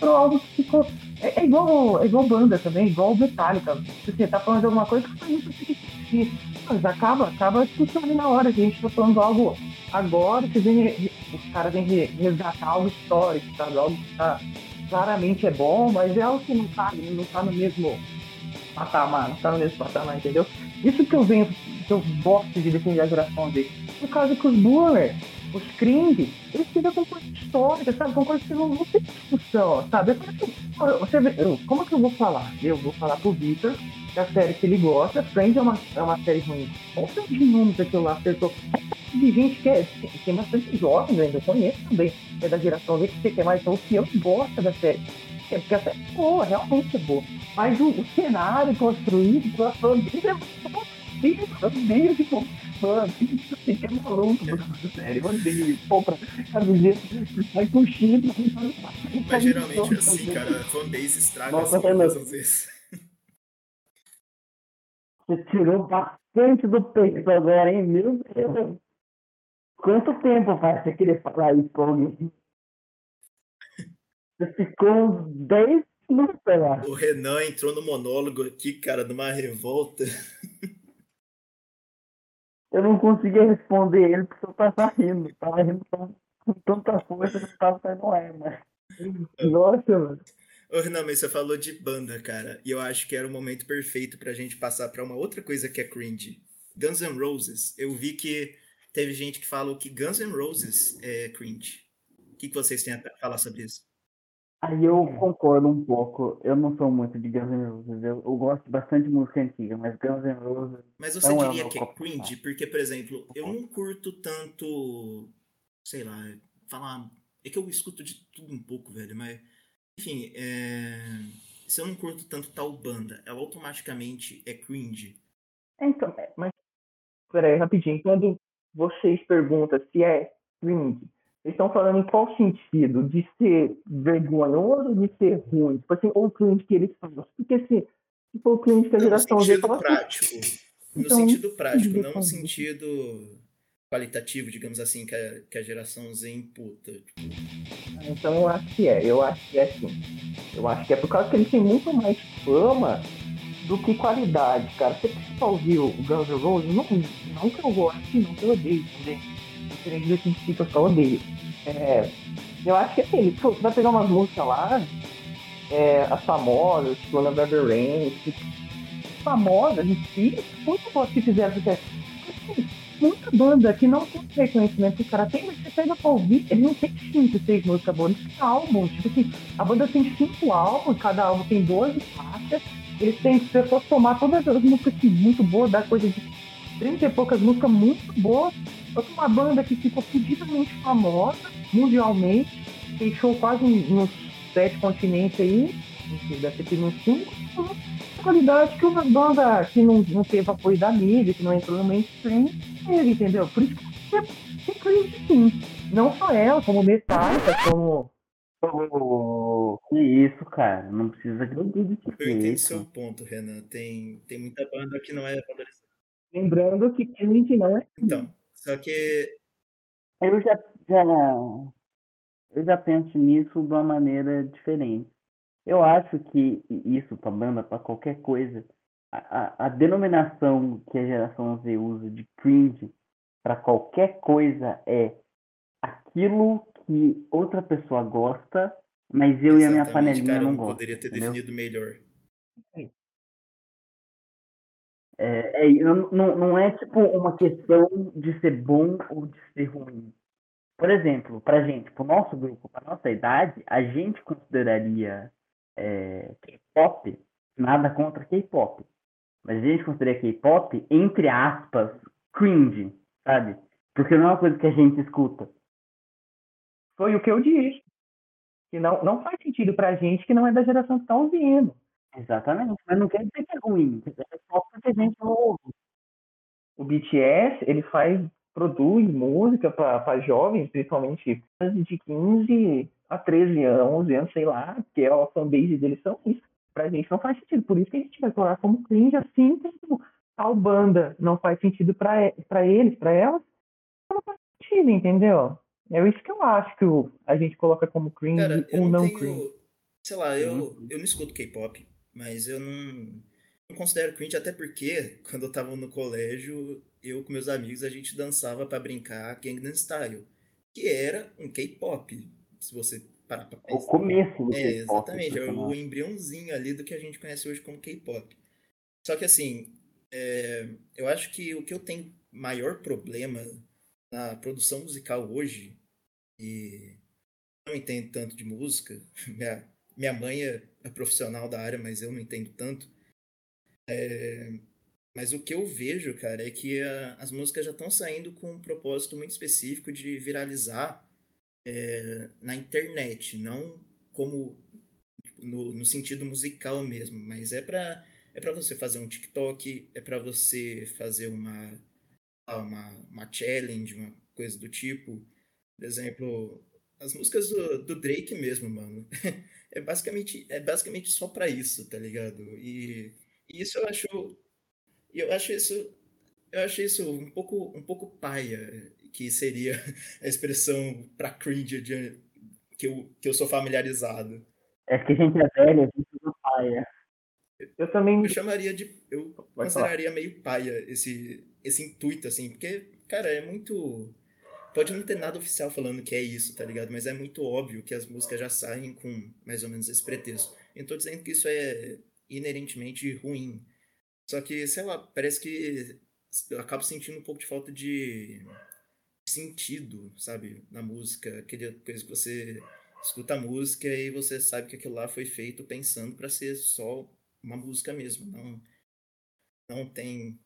algo que ficou. É, é, igual, é igual banda também, igual Metallica. Você tá falando de alguma coisa que muito difícil. Mas acaba, acaba discussão na hora, que a gente tá falando algo agora, que vem, os caras vêm resgatar algo histórico, sabe? Algo que tá, claramente é bom, mas é algo que não tá, não tá no mesmo patamar, não tá no mesmo patamar, entendeu? Isso que eu venho, que eu gosto de defender a geração dele. Por causa que os boomers, os cringe, eles ficam com coisa histórica, sabe? Com coisa que não, não tem discussão, sabe? Você vê, eu, como é que eu vou falar? Eu vou falar pro Victor que a série que ele gosta, Friends é uma, é uma série ruim. Olha o de números que eu lá acertou. De gente que é, tem bastante jovens ainda, eu conheço também, é da geração Z que é mais novo que eu gosta da série. É porque a série é boa, realmente é boa. Mas o, o cenário construído pela família é muito bom. Eu odeio de fã, fica maluco eu odeio. Compra camiseta, sai com chifre. Mas geralmente é assim, cara, fanbase estraga Nossa, assim às vezes. Você tirou bastante do peito agora, hein? Meu Deus. Quanto tempo faz você querer falar isso com alguém? Você ficou uns 10 minutos lá. O Renan entrou no monólogo aqui, cara, numa revolta. Eu não conseguia responder ele porque eu tava rindo. Tava rindo com, tanta força que eu tava saindo ar. Nossa, mano. Ô, Renan, mas você falou de banda, cara. E eu acho que era o momento perfeito pra gente passar pra uma outra coisa que é cringe. Guns N' Roses. Eu vi que teve gente que falou que Guns N' Roses é cringe. O que, que vocês têm a falar sobre isso? Aí eu concordo um pouco. Eu não sou muito de Guns N' Roses. Eu, eu gosto bastante de música antiga, mas Guns N' Roses. Mas você é diria é que é cringe? Porque, por exemplo, eu não curto tanto. Sei lá, falar. É que eu escuto de tudo um pouco, velho, mas enfim, é... se eu não curto tanto tal banda, ela automaticamente é cringe. Então, é, mas. Peraí, rapidinho. Quando vocês perguntam se é cringe, vocês estão falando em qual sentido? De ser vergonhoso ou de ser ruim? Tipo assim, ou cringe que eles falam. Porque assim, se for o cringe que a geração No sentido assim, prático. No então, sentido prático, não no sentido qualitativo, digamos assim, que a, que a geração Z imputa. Então eu acho que é, eu acho que é sim. Eu acho que é por causa que eles têm muito mais fama do que qualidade, cara. Você precisa ouvir o Guns N' Roses, não, não que eu goste, não que eu odeio também. Diferente do que eu só odeio. É, eu acho que é assim, pô, você vai pegar umas músicas lá, é, as famosas, tipo November Rain, tipo, famosas em si, muito boas que fizeram sucesso muita banda que não tem reconhecimento que o cara tem, mas você pega pra ouvir, ele não tem cinco, seis músicas boas, ele tem álbuns. Tipo assim, a banda tem cinco álbuns, cada álbum tem 12 faixas, eles têm, se você tomar todas as músicas que muito boas, dá coisa de 30 e poucas músicas muito boas. Só que uma banda que ficou fudidamente famosa mundialmente, show quase nos sete continentes aí, deve ter uns cinco, qualidade que uma banda que não, não teve apoio da mídia, que não entrou no mainstream, teve, entendeu? Por isso que é cringe sim. Não só ela, como Metallica, como. Que isso, cara. Não precisa de tipo Eu entendi seu ponto, Renan. Tem, tem muita banda que não é valorizada. Lembrando que cringe não é. Então, só que. Eu já, já, eu já penso nisso de uma maneira diferente. Eu acho que isso para banda, para qualquer coisa, a, a, denominação que a geração Z usa de cringe para qualquer coisa é aquilo que outra pessoa gosta, mas eu Exatamente, e a minha panelinha cara, não gostam. Poderia ter entendeu? definido melhor. É, é, não, não é tipo uma questão de ser bom ou de ser ruim. Por exemplo, pra gente, pro nosso grupo, pra nossa idade, a gente consideraria é, K-pop, nada contra K-pop. Mas a gente considera K-pop, entre aspas, cringe, sabe? Porque não é uma coisa que a gente escuta. Foi o que eu disse. Que não, não faz sentido pra gente que não é da geração que tá ouvindo. Exatamente. Mas não quer dizer que é ruim. É só porque a gente não ouve. O BTS, ele faz, produz música para jovens, principalmente de 15 a 13 anos, 11 anos, sei lá, que é a fanbase deles são isso. Pra gente não faz sentido. Por isso que a gente vai colocar como cringe assim, como tal banda não faz sentido pra eles, pra elas, não faz sentido, entendeu? É isso que eu acho que a gente coloca como cringe Cara, ou não não tenho. cringe. Sei lá, eu, Uhum. eu não escuto K-pop, mas eu não, não considero cringe, até porque quando eu tava no colégio, eu com meus amigos, a gente dançava pra brincar Gangnam Style, que era um K-pop, se você parar pra O pensar. começo do É, K-pop. exatamente, é o embriãozinho ali do que a gente conhece hoje como K-pop. Só que assim, é, eu acho que o que eu tenho maior problema na produção musical hoje, e não entendo tanto de música, minha, minha mãe é, é profissional da área, mas eu não entendo tanto. É, mas o que eu vejo, cara, é que a- as músicas já estão saindo com um propósito muito específico de viralizar é, na internet, não como no, no sentido musical mesmo, mas é pra é para você fazer um TikTok, é pra você fazer uma uma, uma challenge, uma coisa do tipo. Por exemplo, as músicas do, do Drake mesmo, mano. É basicamente, é basicamente só pra isso, tá ligado? E, e isso eu acho. Eu acho isso. Eu acho isso um pouco, um pouco paia, que seria a expressão pra cringe de- que, eu, que eu sou familiarizado. É que a gente é velho, a gente não paia. Eu também. Eu chamaria de. Eu falar. consideraria meio paia esse, esse intuito, assim, porque, cara, é muito. Pode não ter nada oficial falando que é isso, tá ligado? Mas é muito óbvio que as músicas já saem com mais ou menos esse pretexto. Eu não tô dizendo que isso é inerentemente ruim. Só que, sei lá, parece que eu acabo sentindo um pouco de falta de sentido, sabe? Na música. Aquela coisa que você escuta a música e você sabe que aquilo lá foi feito pensando pra ser só uma música mesmo. Não, não tem.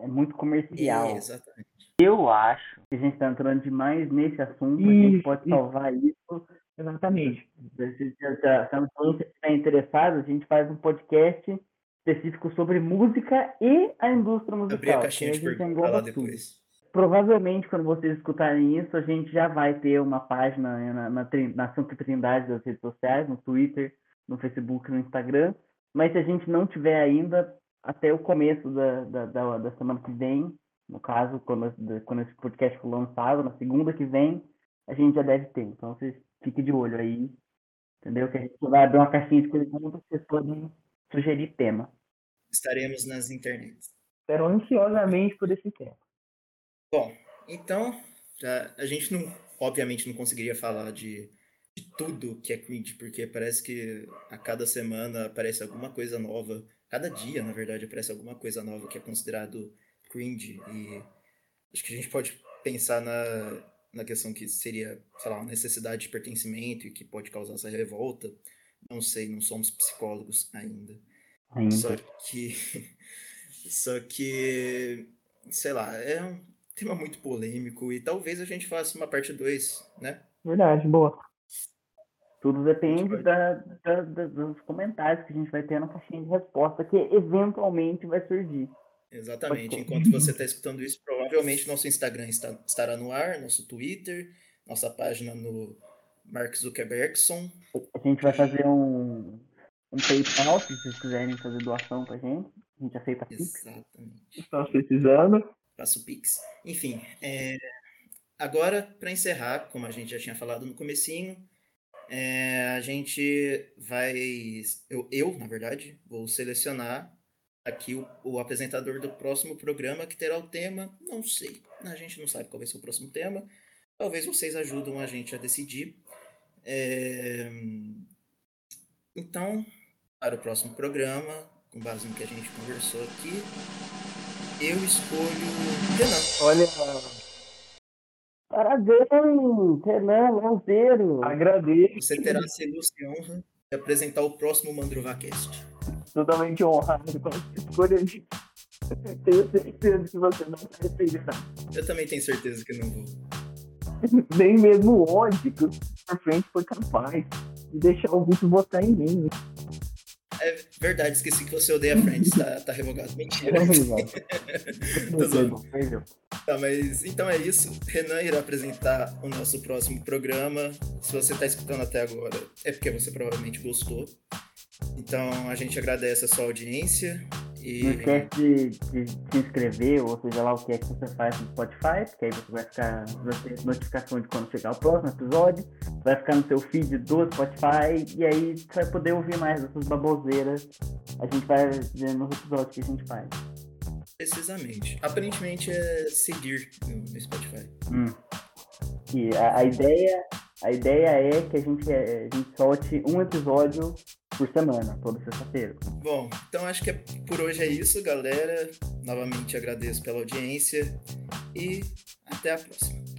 É muito comercial. É, exatamente. Eu acho que a gente tá entrando demais nesse assunto. a gente Isso, pode isso. salvar isso. Exatamente. Se, se, se, se a gente faz um podcast específico sobre música e a indústria musical. Abrir a caixinha a de gente perguntas lá depois. Provavelmente, quando vocês escutarem isso, a gente já vai ter uma página na, na, na Santa Trindade das redes sociais, no Twitter, no Facebook, no Instagram. Mas se a gente não tiver ainda, até o começo da, da, da, da semana que vem, no caso, quando, quando esse podcast for lançado, na segunda que vem, a gente já deve ter. Então vocês fiquem de olho aí, entendeu? Que a gente vai abrir uma caixinha de perguntas, vocês podem sugerir tema. Estaremos nas internets. Espero ansiosamente por esse tempo. Bom, então, a gente não, obviamente não conseguiria falar de, de tudo que é cringe, porque parece que a cada semana aparece alguma coisa nova, cada dia, na verdade, aparece alguma coisa nova que é considerado cringe, e acho que a gente pode pensar na, na questão que seria, sei lá, uma necessidade de pertencimento e que pode causar essa revolta. Não sei, não somos psicólogos ainda. Ainda. Só que. Só que. Sei lá, é um tema muito polêmico e talvez a gente faça uma parte 2, né? Verdade, boa. Tudo depende da, da- da- dos comentários que a gente vai ter na caixinha de resposta, que eventualmente vai surgir. Exatamente. Enquanto você está escutando isso, provavelmente nosso Instagram está, estará no ar, nosso Twitter, nossa página no Mark Zuckerbergson. A gente vai fazer um, um PayPal, se vocês quiserem fazer doação pra gente. A gente aceita Pix. Exatamente. Estamos precisando. Faço o Pix. Enfim, é, agora, para encerrar, como a gente já tinha falado no comecinho, é, a gente vai... Eu, eu, na verdade, vou selecionar aqui o, o apresentador do próximo programa, que terá o tema, não sei, a gente não sabe qual vai ser o próximo tema, talvez vocês ajudem a gente a decidir. É, Então, para o próximo programa, com base no que a gente conversou aqui, eu escolho Renan. Olha, Parabéns, Renan Lanceiro. agradeço. Você terá essa ilustre honra de apresentar o próximo Mandruvacast. Totalmente honrado com a escolha de Tenho certeza que você não se arrependerá. Eu também tenho certeza que não vou. Nem mesmo o ódio que o frente foi capaz de deixar o Vitor votar em mim. É verdade, esqueci que você odeia Friends, tá, tá revogado. Mentira. Zoando. Tá, mas então é isso. Renan irá apresentar o nosso próximo programa. Se você tá escutando até agora, é porque você provavelmente gostou. Então a gente agradece a sua audiência. E... Não esquece de, de se inscrever, ou seja lá o que é que você faz no Spotify, porque aí você vai ficar vai ter notificação de quando chegar o próximo episódio, vai ficar no seu feed do Spotify, e aí você vai poder ouvir mais essas baboseiras. A gente vai ver nos episódios que a gente faz. Precisamente. Aparentemente é seguir no, no Spotify. Hum. E a, a, ideia, a ideia é que a gente, a gente solte um episódio por semana, toda sexta-feira. Bom, então acho que é, por hoje é isso, galera. Novamente agradeço pela audiência e até a próxima.